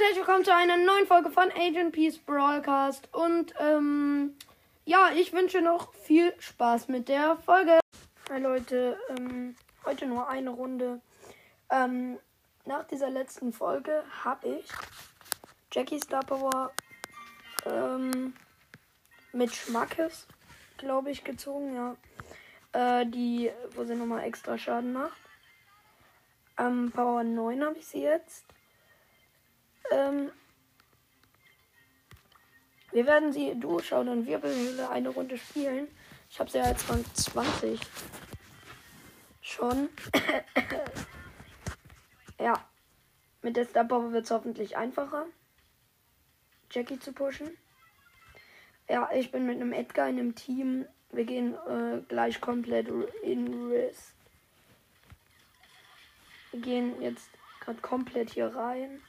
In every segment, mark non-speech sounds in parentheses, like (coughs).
Und herzlich willkommen zu einer neuen Folge von Agent Peace Broadcast. Und ähm, ja, ich wünsche noch viel Spaß mit der Folge. Hi Leute, ähm, heute nur eine Runde. Ähm, nach dieser letzten Folge habe ich Jackie Star Power ähm, mit Schmackes, glaube ich, gezogen, ja. Äh, die, wo sie nochmal extra Schaden macht. Am Power 9 habe ich sie jetzt. Ähm, wir werden sie durchschauen und Wirbelhöhle eine Runde spielen. Ich habe sie ja als Rang 20 schon. (coughs) ja. Mit der Star wird es hoffentlich einfacher, Jackie zu pushen. Ja, ich bin mit einem Edgar in einem Team. Wir gehen äh, gleich komplett in Risk. Wir gehen jetzt gerade komplett hier rein.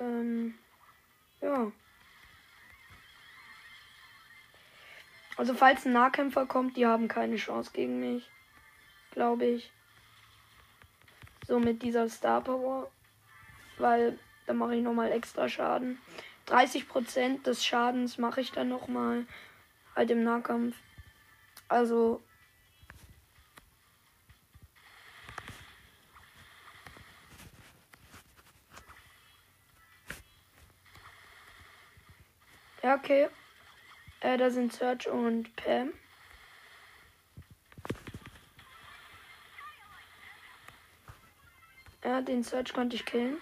Ähm, ja. Also falls ein Nahkämpfer kommt, die haben keine Chance gegen mich. Glaube ich. So mit dieser Star Power. Weil da mache ich nochmal extra Schaden. 30% des Schadens mache ich dann nochmal. Halt im Nahkampf. Also Ja, okay. Äh, da sind Serge und Pam. Ja, den Search konnte ich killen.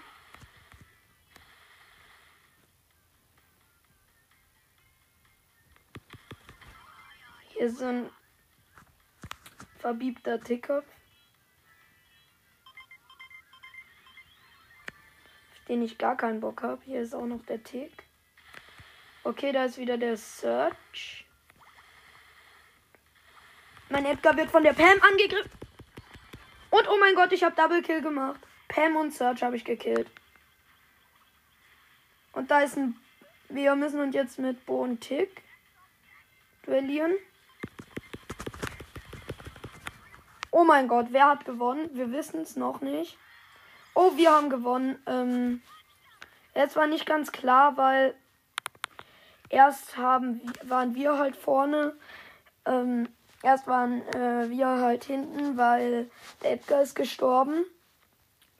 Hier ist so ein verbiebter. Auf den ich gar keinen Bock habe. Hier ist auch noch der Tick. Okay, da ist wieder der Search. Mein Edgar wird von der Pam angegriffen. Und oh mein Gott, ich habe Double Kill gemacht. Pam und Search habe ich gekillt. Und da ist ein. Wir müssen uns jetzt mit Bo und Tick duellieren. Oh mein Gott, wer hat gewonnen? Wir wissen es noch nicht. Oh, wir haben gewonnen. Ähm, jetzt war nicht ganz klar, weil erst haben, waren wir halt vorne. Ähm, erst waren äh, wir halt hinten, weil der Edgar ist gestorben.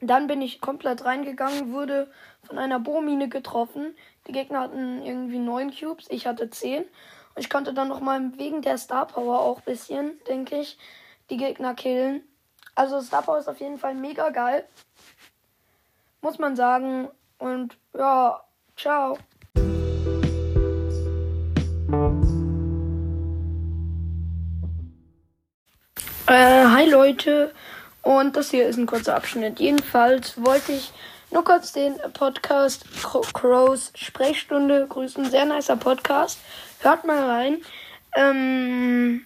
Dann bin ich komplett reingegangen, wurde von einer Bohrmine getroffen. Die Gegner hatten irgendwie neun Cubes, ich hatte zehn. Und ich konnte dann noch mal wegen der Star Power auch bisschen, denke ich, die Gegner killen. Also Star Power ist auf jeden Fall mega geil. Muss man sagen. Und ja, ciao. Äh, hi Leute, und das hier ist ein kurzer Abschnitt. Jedenfalls wollte ich nur kurz den Podcast Crows Sprechstunde grüßen. Sehr nicer Podcast. Hört mal rein. Ähm,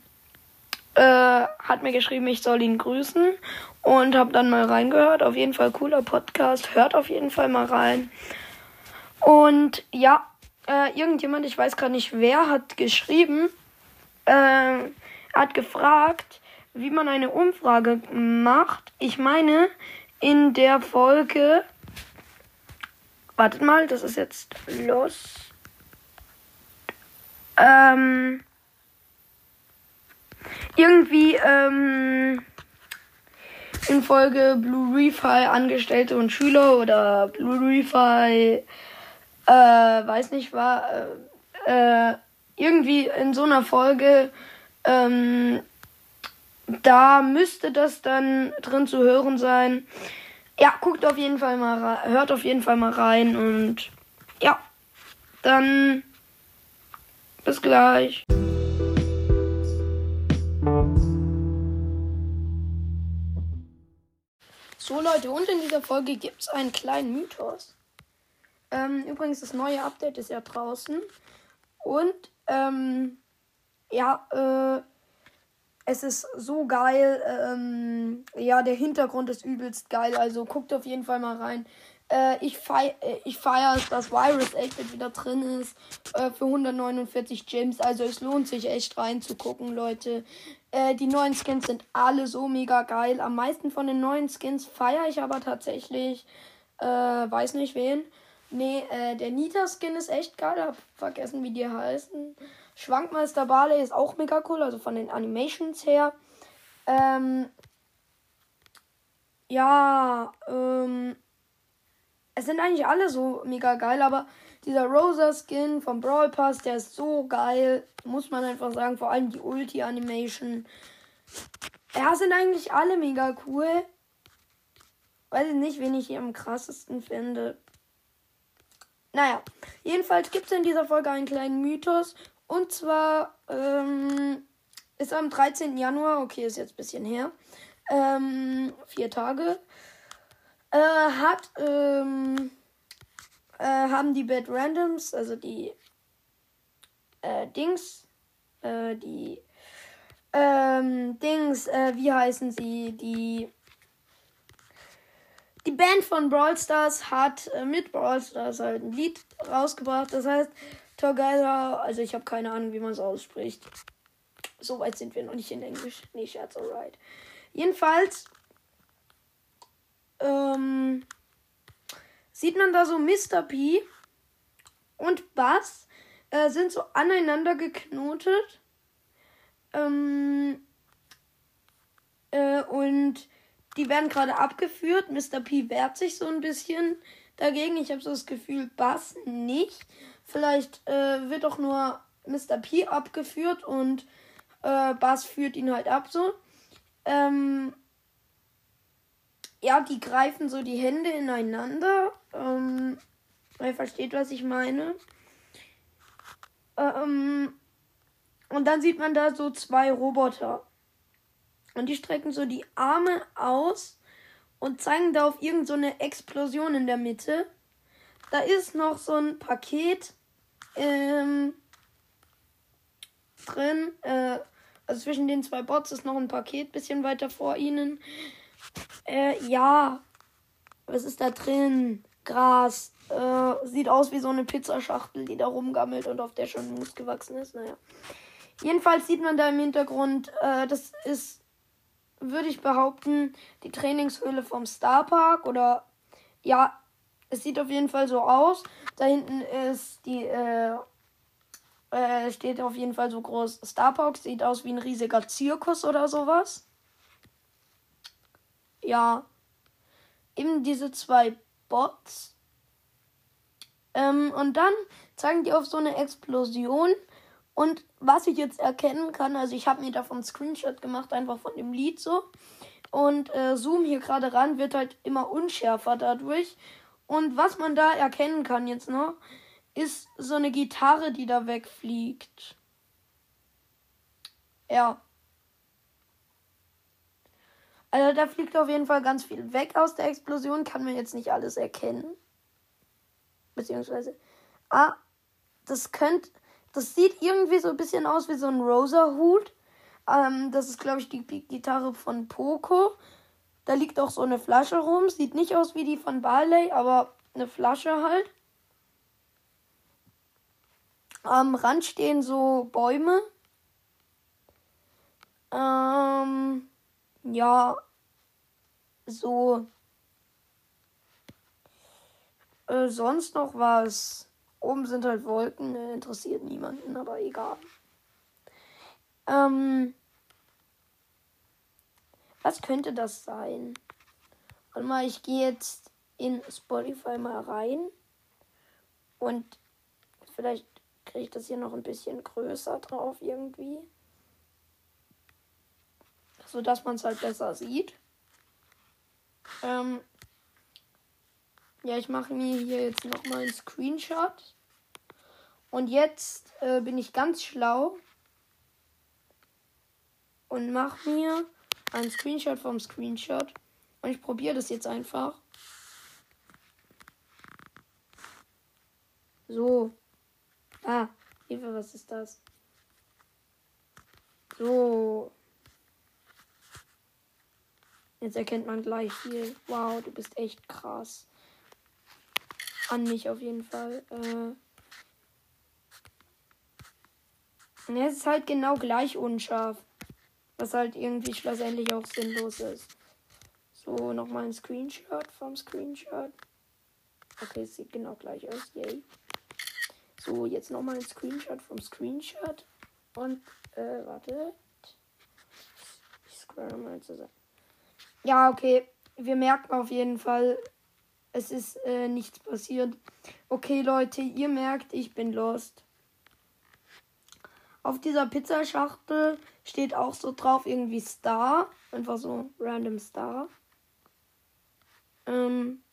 äh, hat mir geschrieben, ich soll ihn grüßen und habe dann mal reingehört. Auf jeden Fall cooler Podcast. Hört auf jeden Fall mal rein. Und ja, äh, irgendjemand, ich weiß gar nicht wer, hat geschrieben, äh, hat gefragt, wie man eine Umfrage macht. Ich meine, in der Folge. Wartet mal, das ist jetzt los. Ähm. Irgendwie, ähm. In Folge Blue Refi Angestellte und Schüler oder Blue Refi, äh, weiß nicht, war, äh, äh, irgendwie in so einer Folge, ähm, da müsste das dann drin zu hören sein. Ja, guckt auf jeden Fall mal rein, hört auf jeden Fall mal rein und ja, dann bis gleich. So Leute, und in dieser Folge gibt es einen kleinen Mythos. Ähm, übrigens, das neue Update ist ja draußen. Und ähm, ja, äh, es ist so geil. Ähm, ja, der Hintergrund ist übelst geil. Also guckt auf jeden Fall mal rein. Äh, ich feiere, äh, ich feier, dass Virus 8 wieder drin ist. Äh, für 149 Gems. Also es lohnt sich echt reinzugucken, Leute. Äh, die neuen Skins sind alle so mega geil. Am meisten von den neuen Skins feiere ich aber tatsächlich Äh, weiß nicht wen. Nee, äh, der Nita-Skin ist echt geil. Hab vergessen, wie die heißen. Schwankmeister Barley ist auch mega cool, also von den Animations her. Ähm, ja, ähm, es sind eigentlich alle so mega geil, aber dieser Rosa-Skin vom Brawl Pass, der ist so geil, muss man einfach sagen. Vor allem die Ulti-Animation. Ja, sind eigentlich alle mega cool. Weiß ich nicht, wen ich hier am krassesten finde. Naja, jedenfalls gibt es in dieser Folge einen kleinen Mythos. Und zwar ähm, ist am 13. Januar, okay, ist jetzt ein bisschen her, ähm, vier Tage, äh, hat, ähm, äh, haben die Bad Randoms, also die äh, Dings, äh, die ähm, Dings, äh, wie heißen sie, die die Band von Brawl Stars hat äh, mit Brawl Stars halt ein Lied rausgebracht. Das heißt Together. Also ich habe keine Ahnung, wie man es ausspricht. So weit sind wir noch nicht in Englisch. Nee, Scherz, alright. Jedenfalls ähm, sieht man da so Mr. P und Bass äh, sind so aneinander geknotet. Ähm, äh, und die werden gerade abgeführt. Mr. P wehrt sich so ein bisschen dagegen. Ich habe so das Gefühl, Bass nicht. Vielleicht äh, wird auch nur Mr. P abgeführt und äh, Bass führt ihn halt ab so. Ähm, ja, die greifen so die Hände ineinander. Ähm, ihr versteht, was ich meine. Ähm, und dann sieht man da so zwei Roboter. Und die strecken so die Arme aus und zeigen da auf irgendeine so Explosion in der Mitte. Da ist noch so ein Paket ähm, drin. Äh, also zwischen den zwei Bots ist noch ein Paket, bisschen weiter vor ihnen. Äh, ja. Was ist da drin? Gras. Äh, sieht aus wie so eine Pizzaschachtel, die da rumgammelt und auf der schon Mus gewachsen ist. Naja. Jedenfalls sieht man da im Hintergrund, äh, das ist würde ich behaupten, die Trainingshöhle vom Starpark oder ja, es sieht auf jeden Fall so aus. Da hinten ist die, äh, äh, steht auf jeden Fall so groß Starpark, sieht aus wie ein riesiger Zirkus oder sowas. Ja, eben diese zwei Bots. Ähm, und dann zeigen die auf so eine Explosion und was ich jetzt erkennen kann, also ich habe mir davon einen Screenshot gemacht, einfach von dem Lied so. Und äh, Zoom hier gerade ran wird halt immer unschärfer dadurch. Und was man da erkennen kann jetzt noch, ist so eine Gitarre, die da wegfliegt. Ja. Also da fliegt auf jeden Fall ganz viel weg aus der Explosion. Kann man jetzt nicht alles erkennen. Beziehungsweise. Ah, das könnte. Das sieht irgendwie so ein bisschen aus wie so ein Rosa-Hut. Ähm, das ist, glaube ich, die Gitarre von Poco. Da liegt auch so eine Flasche rum. Sieht nicht aus wie die von Barley, aber eine Flasche halt. Am Rand stehen so Bäume. Ähm, ja, so. Äh, sonst noch was. Oben sind halt Wolken, ne, interessiert niemanden, aber egal. Ähm, was könnte das sein? Warte mal, ich gehe jetzt in Spotify mal rein. Und vielleicht kriege ich das hier noch ein bisschen größer drauf irgendwie. So dass man es halt besser sieht. Ähm, ja, ich mache mir hier jetzt nochmal einen Screenshot. Und jetzt äh, bin ich ganz schlau und mache mir einen Screenshot vom Screenshot. Und ich probiere das jetzt einfach. So. Ah, Hilfe, was ist das? So. Jetzt erkennt man gleich hier. Wow, du bist echt krass an mich auf jeden Fall. Äh, es ist halt genau gleich unscharf. Was halt irgendwie schlussendlich auch sinnlos ist. So, nochmal ein Screenshot vom Screenshot. Okay, es sieht genau gleich aus. Yay. So, jetzt nochmal ein Screenshot vom Screenshot. Und, äh, warte. Ich scroll mal zusammen. Ja, okay. Wir merken auf jeden Fall, es ist äh, nichts passiert. Okay, Leute, ihr merkt, ich bin lost. Auf dieser Pizzaschachtel steht auch so drauf irgendwie Star. Einfach so random Star. Ähm,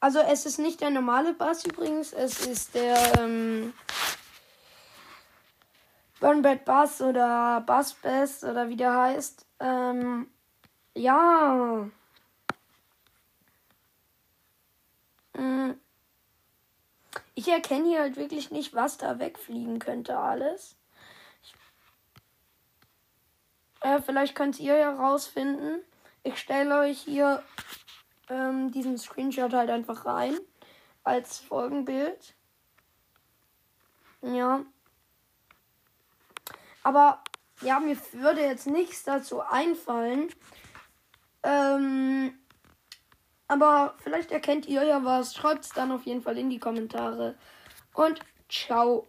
also es ist nicht der normale Bass übrigens. Es ist der ähm, Burn Bad Bass oder Bass Bass oder wie der heißt. Ähm, ja. Ich erkenne hier halt wirklich nicht, was da wegfliegen könnte alles. Äh, vielleicht könnt ihr ja rausfinden. Ich stelle euch hier ähm, diesen Screenshot halt einfach rein als Folgenbild. Ja. Aber ja, mir würde jetzt nichts dazu einfallen. Ähm, aber vielleicht erkennt ihr ja was. Schreibt es dann auf jeden Fall in die Kommentare. Und ciao.